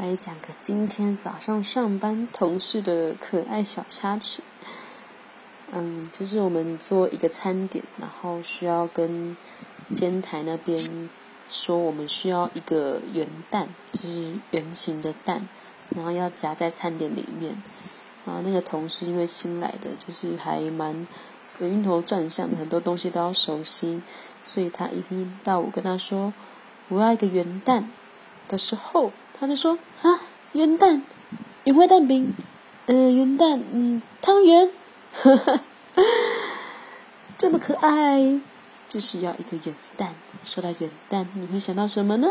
来讲个今天早上上班同事的可爱小插曲。嗯，就是我们做一个餐点，然后需要跟煎台那边说，我们需要一个圆蛋，就是圆形的蛋，然后要夹在餐点里面。然后那个同事因为新来的，就是还蛮晕头转向的，很多东西都要熟悉，所以他一听到我跟他说我要一个圆蛋的时候。他就说：“啊，元旦，原味蛋饼，嗯，元旦，嗯，汤圆，这么可爱，就是要一个元旦。说到元旦，你会想到什么呢？”